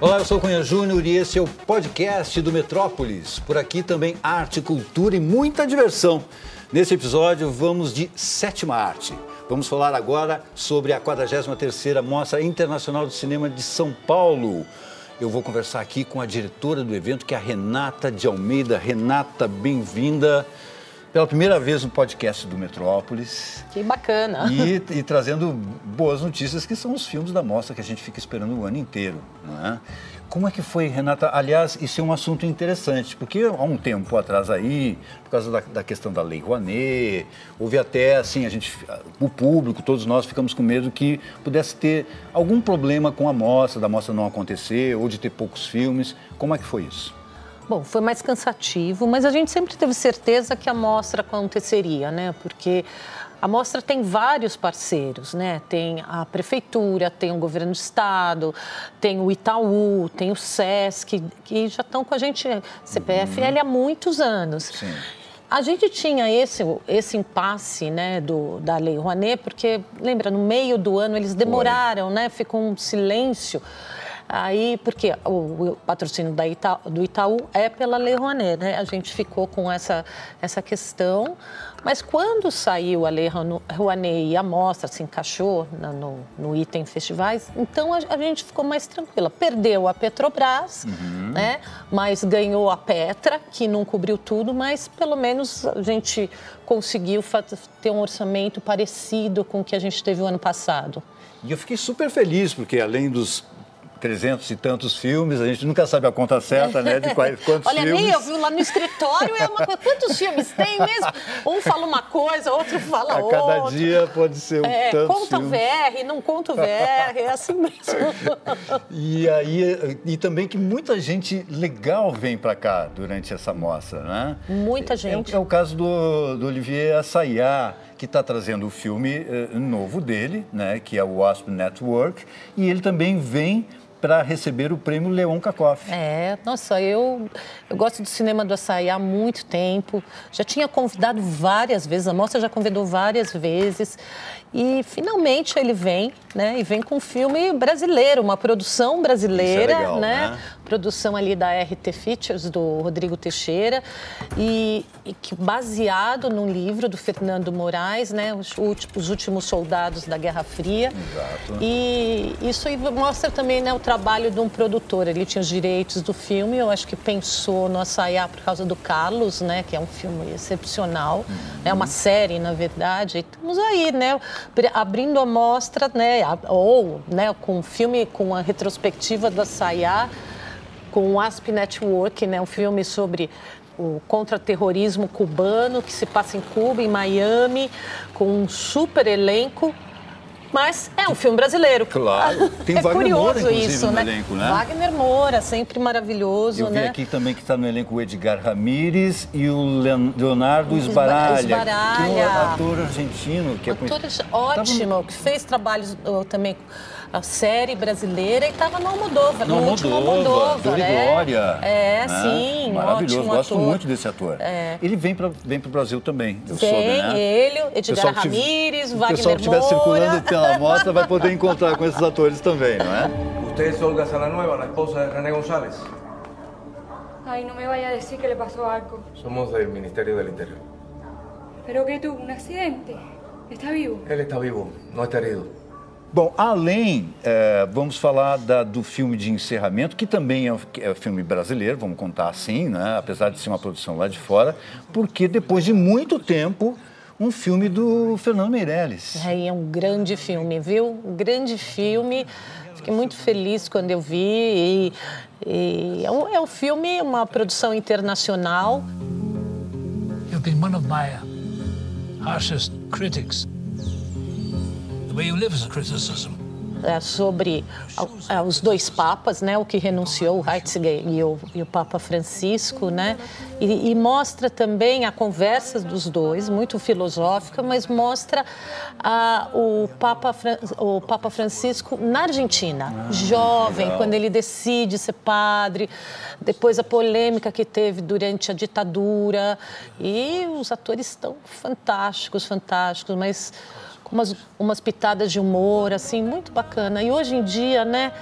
Olá, eu sou Cunha Júnior e esse é o podcast do Metrópolis. Por aqui também arte, cultura e muita diversão. Nesse episódio vamos de sétima arte. Vamos falar agora sobre a 43ª Mostra Internacional de Cinema de São Paulo. Eu vou conversar aqui com a diretora do evento, que é a Renata de Almeida. Renata, bem-vinda pela primeira vez no podcast do Metrópolis. Que bacana. E, e, trazendo boas notícias, que são os filmes da mostra que a gente fica esperando o ano inteiro. É? Como é que foi, Renata? Aliás, isso é um assunto interessante, porque há um tempo atrás aí, por causa da, da, questão da Lei Rouanet, houve até, assim, a gente, o público, todos nós ficamos com medo que pudesse ter algum problema com a mostra, da mostra não acontecer, ou de ter poucos filmes. Como é que foi isso? Bom, foi mais cansativo, mas a gente sempre teve certeza que a mostra aconteceria, né? Porque a mostra tem vários parceiros, né? Tem a prefeitura, tem o governo do estado, tem o Itaú, tem o SESC, que já estão com a gente, CPFL, uhum. há muitos anos. Sim. A gente tinha esse, esse impasse né, do, da Lei Rouanet, porque, lembra, no meio do ano eles demoraram, Foi. né? Ficou um silêncio. Aí, porque o, patrocínio da Ita, do Itaú é pela Lei Rouanet, né? A gente ficou com essa, essa questão. Mas quando saiu a Lei Rouanet e a mostra se encaixou no, no item festivais, então a, a, gente ficou mais tranquila. Perdeu a Petrobras, uhum. né? mas ganhou a Petra, que não cobriu tudo, mas pelo menos a gente conseguiu ter um orçamento parecido com o que a gente teve o ano passado. E eu fiquei super feliz, porque além dos trezentos e tantos filmes, a gente nunca sabe a conta certa, né? De quais, quantos Olha, filmes. nem eu vi lá no escritório, é uma coisa. Quantos filmes tem mesmo? Um fala uma coisa, outro fala a outra. Cada dia pode ser um é, tanto Conta filmes. VR, não conta VR, é assim mesmo. E aí, e também que muita gente legal vem para cá durante essa mostra, né? Muita gente. É, é o caso do, do Olivier Assayas, que está trazendo o filme uh, novo dele, né, que é o Wasp Network, e ele também vem para receber o prêmio Leon Kakoff. É, nossa, eu, eu gosto do cinema do açaí há muito tempo. Já tinha convidado várias vezes, a mostra já convidou várias vezes. E finalmente ele vem, né? E vem com um filme brasileiro, uma produção brasileira, é legal, né? né? Produção ali da RT Features, do Rodrigo Teixeira, e, e que baseado no livro do Fernando Moraes, né? Os, os Últimos Soldados da Guerra Fria. Exato. E isso aí mostra também né, o trabalho de um produtor. Ele tinha os direitos do filme, eu acho que pensou no Açaiá por causa do Carlos, né? Que é um filme excepcional. Uhum. É uma série, na verdade. E estamos aí, né? abrindo a mostra, né, ou né, com um filme, com a retrospectiva da Sayá, com o ASP Network, né, um filme sobre o contra-terrorismo cubano que se passa em Cuba, em Miami, com um super elenco mas é um filme brasileiro. Claro. Tem é Wagner curioso Moura, isso, no né? elenco, né? Wagner Moura, sempre maravilhoso, Eu né? vi aqui também que está no elenco o Edgar Ramírez e o Leonardo Esbaralha, Esbaralha. que é um ator argentino. Que é ator é ótimo, Tava... que fez trabalhos também a série brasileira e estava no Almodóvar, no, no último Almodóvar. Dor é, Glória. É, né? sim, Maravilhoso, ótimo gosto ator. muito desse ator. É. Ele vem para vem o Brasil também, eu vem, soube, né? ele, Edgar Ramírez, Wagner Moura. O pessoal que estiver circulando pela mostra vai poder encontrar com esses atores também, não é? Usted es Olga Salanueva, la esposa de René González. Ay, no me vaya a decir que le pasó algo. Somos del Ministerio del Interior. ¿Pero qué tuvo? ¿Un accidente? ¿Está vivo? Él está vivo, no está herido. Bom, além, é, vamos falar da, do filme de encerramento, que também é, é filme brasileiro, vamos contar assim, né? apesar de ser uma produção lá de fora, porque depois de muito tempo, um filme do Fernando Meirelles. É, é um grande filme, viu? Um grande filme. Fiquei muito feliz quando eu vi. E, e é, um, é um filme, uma produção internacional. You've been one of my harshest critics É, sobre é, os dois papas, né, o que renunciou, o Ratzinger e o, e o Papa Francisco, né, e, e, mostra também a conversa dos dois, muito filosófica, mas mostra ah, o, Papa, o Papa Francisco na Argentina, ah, jovem, legal. quando ele decide ser padre, depois a polêmica que teve durante a ditadura, e os atores estão fantásticos, fantásticos, mas com umas, umas pitadas de humor, assim, muito bacana. E hoje em dia, né,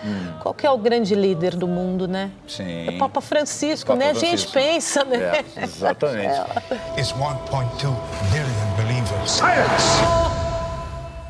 qual que é o grande líder do mundo, né? Sim. É Papa Francisco, Papa né? A Francisco. gente pensa, né? É, exatamente. is 1.2 billion believers. Silence!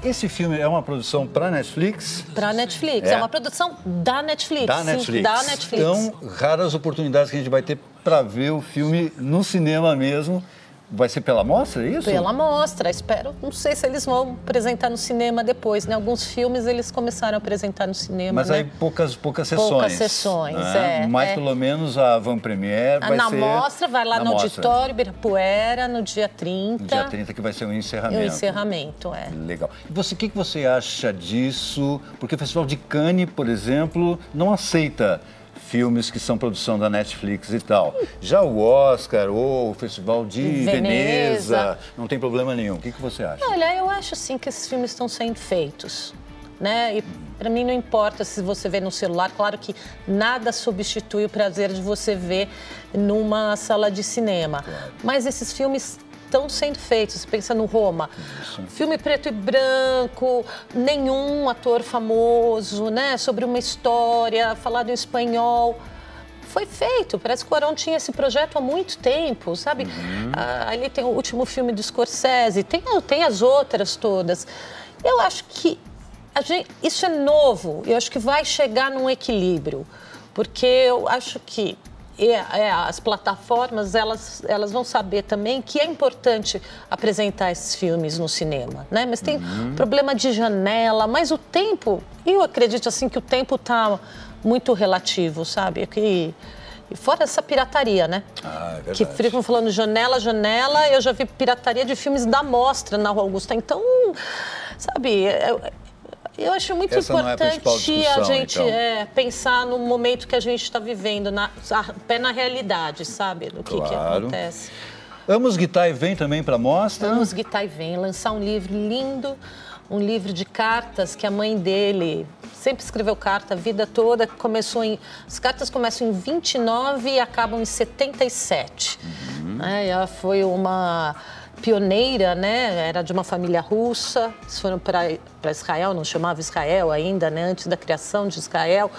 Esse filme é uma produção para Netflix. Pra Netflix. É. É. uma produção da Netflix. Da sim, Netflix. Da Netflix. Então, raras oportunidades que a gente vai ter para ver o filme no cinema mesmo. Vai ser pela mostra, é isso? Pela mostra, espero. Não sei se eles vão apresentar no cinema depois, né? Alguns filmes eles começaram a apresentar no cinema. Mas né? aí poucas, poucas sessões. Poucas sessões, né? é, Mas é. pelo menos a Van Premier Ah, vai na ser... mostra, vai lá na no mostra. auditório Ibirapuera, no dia 30. No dia 30 que vai ser o E encerramento. o encerramento, é. Legal. E você, o que, que você acha disso? Porque o Festival de Cannes, por exemplo, não aceita filmes que são produção da Netflix e tal. Já o Oscar ou o Festival de Veneza, Veneza. não tem problema nenhum. O que, que você acha? Olha, eu acho assim que esses filmes estão sendo feitos, né? E para mim não importa se você vê no celular, claro que nada substitui o prazer de você ver numa sala de cinema. Mas esses filmes estão sendo feitos. Você pensa no Roma, filme preto e branco, nenhum ator famoso, né? Sobre uma história, falado em espanhol foi feito. Parece que o Arão tinha esse projeto há muito tempo, sabe? Ah, ali tem o último filme do Scorsese, tem, tem as outras todas. Eu acho que gente- isso é novo. Eu acho que vai chegar num equilíbrio, porque eu acho que é, é, as plataformas elas, elas vão saber também que é importante apresentar esses filmes no cinema, né? Mas tem problema de janela, mas o tempo, eu acredito assim que o tempo está muito relativo, sabe? Que e fora essa pirataria, né? Ah, é que verdade. ficam falando janela, janela, eu já vi pirataria de filmes da mostra na Rua Augusta. Então, sabe, eu, eu acho muito Essa não é a importante a discussão, gente então. é, pensar no momento que a gente está vivendo, na, a pé na realidade, sabe? Do que, que Claro. acontece. Amos Guitai vem também para a mostra. Vamos Guitai vem lançar um livro lindo, um livro de cartas que a mãe dele sempre escreveu carta a vida toda. Começou em, as cartas começam em 29 e acabam em 77. né? ela foi uma pioneira, né? Era de uma família russa. Eles foram para Israel, não chamava Israel ainda, né? Antes da criação de Israel.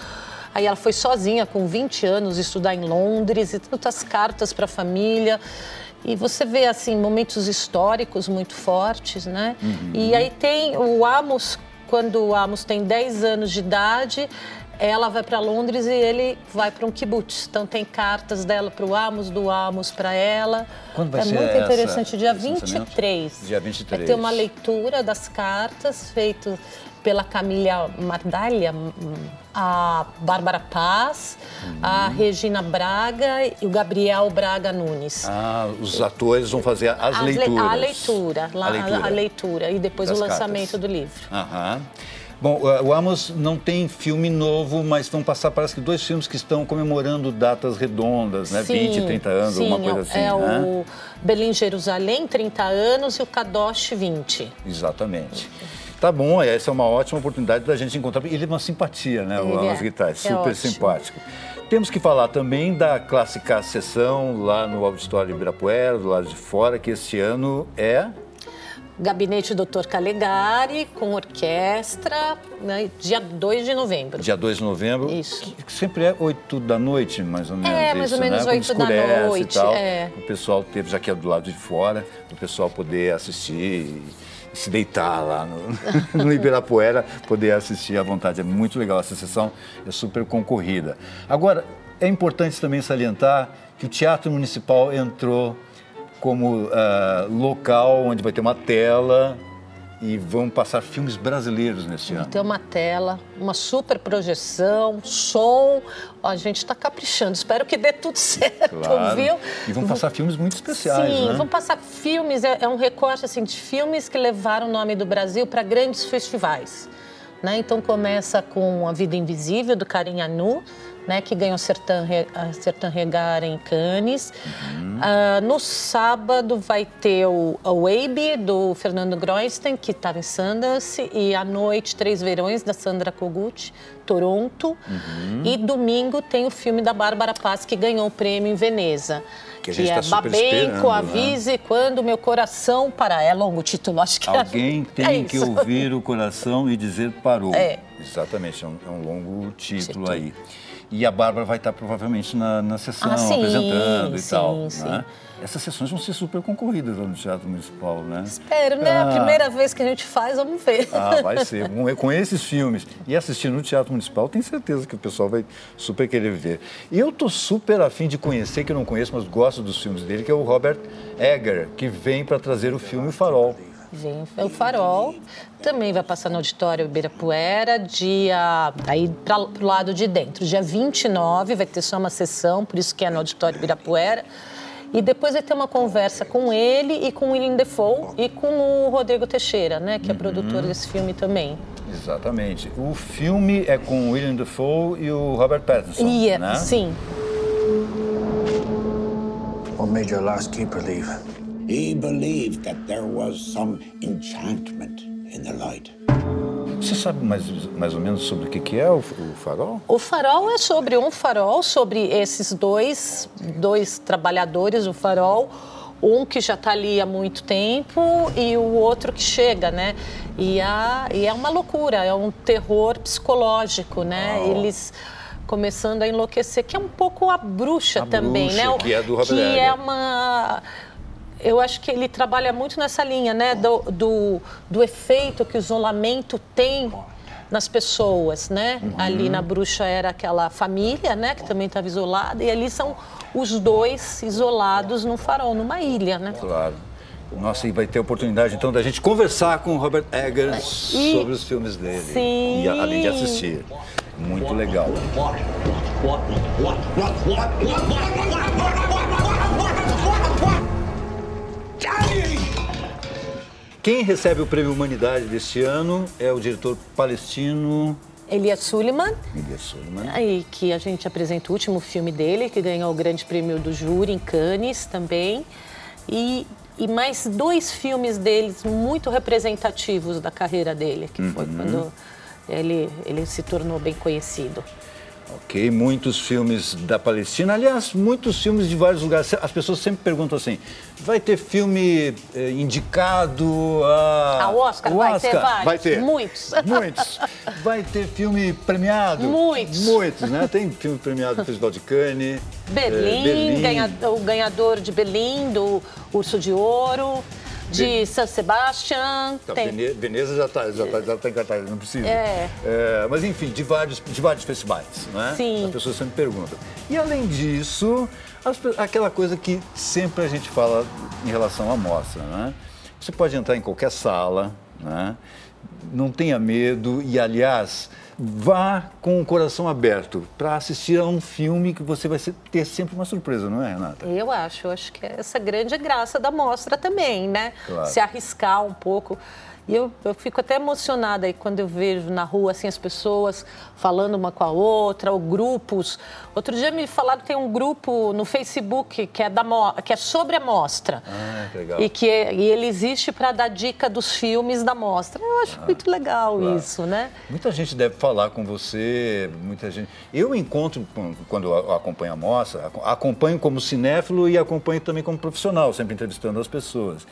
Aí ela foi sozinha, com 20 anos, estudar em Londres e tantas cartas para a família. E você vê, assim, momentos históricos muito fortes, né? E aí tem o Amos, quando o Amos tem 10 anos de idade, ela vai para Londres e ele vai para um kibbutz. Então tem cartas dela para o Amos, do Amos para ela. Quando vai é ser muito essa- interessante, dia esse lançamento? 23. Dia 23. Vai ter uma leitura das cartas feito pela Camila Mardalha, a Bárbara Paz, a Regina Braga e o Gabriel Braga Nunes. Ah, os atores vão fazer as, As le- leituras. A leitura, A leitura. a leitura e depois Das o lançamento cartas. do livro. Aham. Bom, o Amos não tem filme novo, mas vão passar, parece que dois filmes que estão comemorando datas redondas, né? 20, 30 anos, sim, alguma coisa assim, é né? o Belém Jerusalém, 30 anos, e o Kadosh, 20. Exatamente. Tá bom, essa é uma ótima oportunidade da gente encontrar. Ele é uma simpatia, né, o Amos é. Guitar, É super ótimo. simpático. Temos que falar também da clássica sessão lá no Auditório Ibirapuera, do lado de fora, que este ano é Gabinete Dr. Calegari, com orquestra, né, dia 2 de novembro. dia 2 de novembro. Isso. Que, sempre é 8 da noite, mais ou menos. É, mais isso, ou menos né? Quando 8 da e noite, tal. é. O pessoal teve, já que é do lado de fora, o pessoal poder assistir e se deitar lá no, no Ibirapuera, poder assistir à vontade. É muito legal essa sessão, é super concorrida. Agora, é importante também salientar que o Teatro Municipal entrou como ah, local onde vai ter uma tela e vão passar filmes brasileiros neste ano. Tem uma tela, uma super projeção, som. A gente está caprichando. Espero que dê tudo certo, Claro. viu? E vão passar filmes muito especiais, Sim, né? vão passar filmes, é, é um recorte assim, de filmes que levaram o nome do Brasil para grandes festivais. Né? Então começa com A Vida Invisível, do Karim Anu, né? que ganhou Sertan, Re- a Sertan Regar em Cannes. Uhum. Ah, no sábado vai ter o A Wabe, do Fernando Groisten, que estava em Sundance. E à noite, Três Verões, da Sandra Kogut, Toronto. Uhum. E domingo tem o filme da Bárbara Paz, que ganhou o prêmio em Veneza. Que a gente que tá é Babenco, né? avise quando meu coração parar. É longo o título, acho que é- Alguém tem é que ouvir o coração e dizer parou. É. Exatamente, é um, é um longo título Título. aí. E a Bárbara vai estar provavelmente na, na sessão, Ah, sim, apresentando e sim, tal. sim. Né? Essas sessões vão ser super concorridas lá no Teatro Municipal, né? Espero, né? Ah. A primeira vez que a gente faz, vamos ver. Ah, vai ser. Com, esses filmes. E assistir no Teatro Municipal, tenho certeza que o pessoal vai super querer ver. E eu tô super afim de conhecer, que eu não conheço, mas gosto dos filmes dele, que é o Robert Egger, que vem para trazer o filme Farol. Vem o Farol, também vai passar no Auditório Ibirapuera, dia. aí para o lado de dentro. Dia 29 vai ter só uma sessão, por isso que é no Auditório Ibirapuera. E depois vai ter uma conversa com ele e com o William Defoe e com o Rodrigo Teixeira, né, que é produtor desse filme também. Exatamente. O filme é com o William Dafoe e o Robert Pattinson, E é, né? sim. What made your last keeper leave? He believed that there was some enchantment in the light. Você sabe mais, mais ou menos sobre o que, que é o, o Farol? O farol é sobre um farol, sobre esses dois, dois trabalhadores, o farol, um que já está ali há muito tempo e o outro que chega, né? E, a, e é uma loucura, é um terror psicológico, né? Eles começando a enlouquecer, que é um pouco a bruxa A também, Bruxa, né? Que é do Robert Que é uma eu acho que ele trabalha muito nessa linha, né? Do, do, do efeito que o isolamento tem nas pessoas, né? Uhum. Ali na bruxa era aquela família, né? Que também estava isolada. E ali são os dois isolados num farol, numa ilha, né? Claro. Nossa, e vai ter oportunidade então da gente conversar com o Robert Egger sobre os filmes dele. Sim. E além de assistir. Muito legal. Quem recebe o Prêmio Humanidade deste ano é o diretor palestino Elias Suleiman, Elias Suleiman. aí que a gente apresenta o último filme dele, que ganhou o grande prêmio do júri em Cannes também. E, e mais dois filmes deles muito representativos da carreira dele, que foi quando ele, ele se tornou bem conhecido. Ok, muitos filmes da Palestina. Aliás, muitos filmes de vários lugares. As pessoas sempre perguntam assim: vai ter filme eh, indicado a. Ao Oscar? o Vai ter vários. Vai ter. Muitos. Muitos. Vai ter filme premiado? Muitos. Muitos, né? Tem filme premiado no Festival de Cannes. eh, Berlim, ganha- o ganhador de Berlim, do Urso de Ouro, de San Sebastian. Tá, tem- Vene- Veneza já está já tá, já tá em cartaz, não precisa. É. É, mas enfim, de vários, de vários festivais, né? Sim. As pessoas sempre perguntam. E além disso, as aquela coisa que sempre a gente fala em relação à mostra, né? Você pode entrar em qualquer sala, né? Não tenha medo e, aliás, vá com o coração aberto para assistir a um filme que você vai ter sempre uma surpresa, não é, Renata? Eu acho, eu acho que é essa grande graça da mostra também, né? Claro. Se arriscar um pouco. E eu, eu fico até emocionada aí quando eu vejo na rua assim, as pessoas falando uma com a outra, ou grupos. Outro dia me falaram que tem um grupo no Facebook que é, da, que é sobre a mostra. Ah, que legal. E que é- e ele existe para dar dica dos filmes da mostra. Eu acho muito legal Ah, claro. isso, né? Muita gente deve falar com você, muita gente. Eu encontro, quando acompanho a mostra, aco- acompanho como cinéfilo e acompanho também como profissional, sempre entrevistando as pessoas.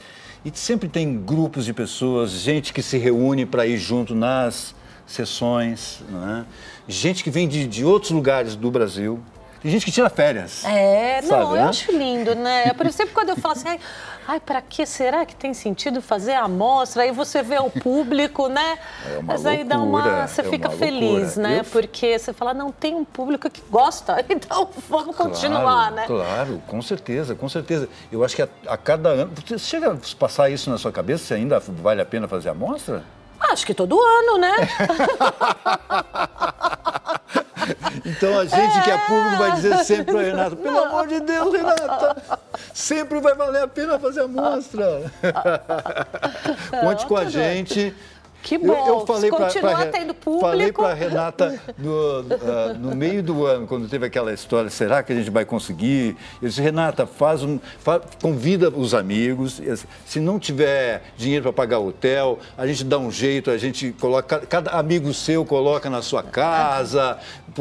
E sempre tem grupos de pessoas, gente que se reúne para ir junto nas sessões, né? gente que vem de, de outros lugares do Brasil, tem gente que tira férias. É, não, sabe, eu né? acho lindo, né? Por exemplo, quando eu falo assim, ai, ai para que será que tem sentido fazer a amostra? Aí você vê o público, né? É uma Mas aí dá uma. Você é fica uma feliz, né? Eu- Porque você fala, não, tem um público que gosta, então vamos continuar, claro, né? Claro, com certeza, com certeza. Eu acho que a, a cada ano. Você chega a passar isso na sua cabeça se ainda vale a pena fazer a amostra? Acho que todo ano, né? Então a gente que é público vai dizer sempre para Renata, pelo amor de Deus, Renata, sempre vai valer a pena fazer a mostra. Conte com a gente Que bom. Eu, eu falei pra, Continua pra, tendo público. Falei para Renata no, uh, no meio do ano, quando teve aquela história, será que a gente vai conseguir? Eu disse, Renata, faz um, faz, convida os amigos. Se não tiver dinheiro para pagar hotel, a gente dá um jeito, a gente coloca, cada amigo seu coloca na sua casa,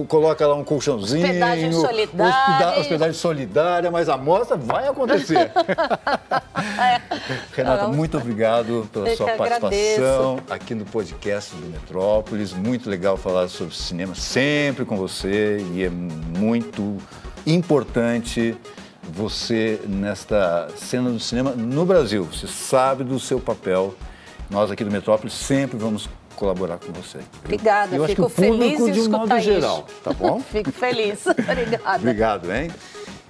coloca lá um colchãozinho. Hospedagem solidária. Hospeda, hospedagem solidária, mas a mostra vai acontecer. é. Renata, muito obrigado pela Eu sua participação agradeço. aqui no podcast do Metrópolis. Muito legal falar sobre cinema sempre com você e é muito importante você nesta cena do cinema no Brasil. Você sabe do seu papel. Nós aqui do Metrópolis sempre vamos colaborar com você. Obrigada, eu fico acho que o feliz público de de um modo escutar geral, isso. tá bom? Fico feliz. Obrigada. Obrigado, hein?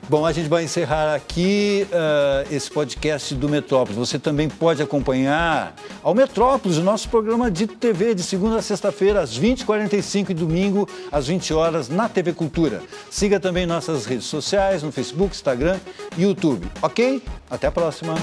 Bom, a gente vai encerrar aqui uh, esse podcast do Metrópolis. Você também pode acompanhar ao Metrópolis, o nosso programa de TV, de segunda a sexta-feira, às 20h45 e domingo, às 20 horas, na TV Cultura. Siga também nossas redes sociais, no Facebook, Instagram e YouTube. Ok? Até a próxima.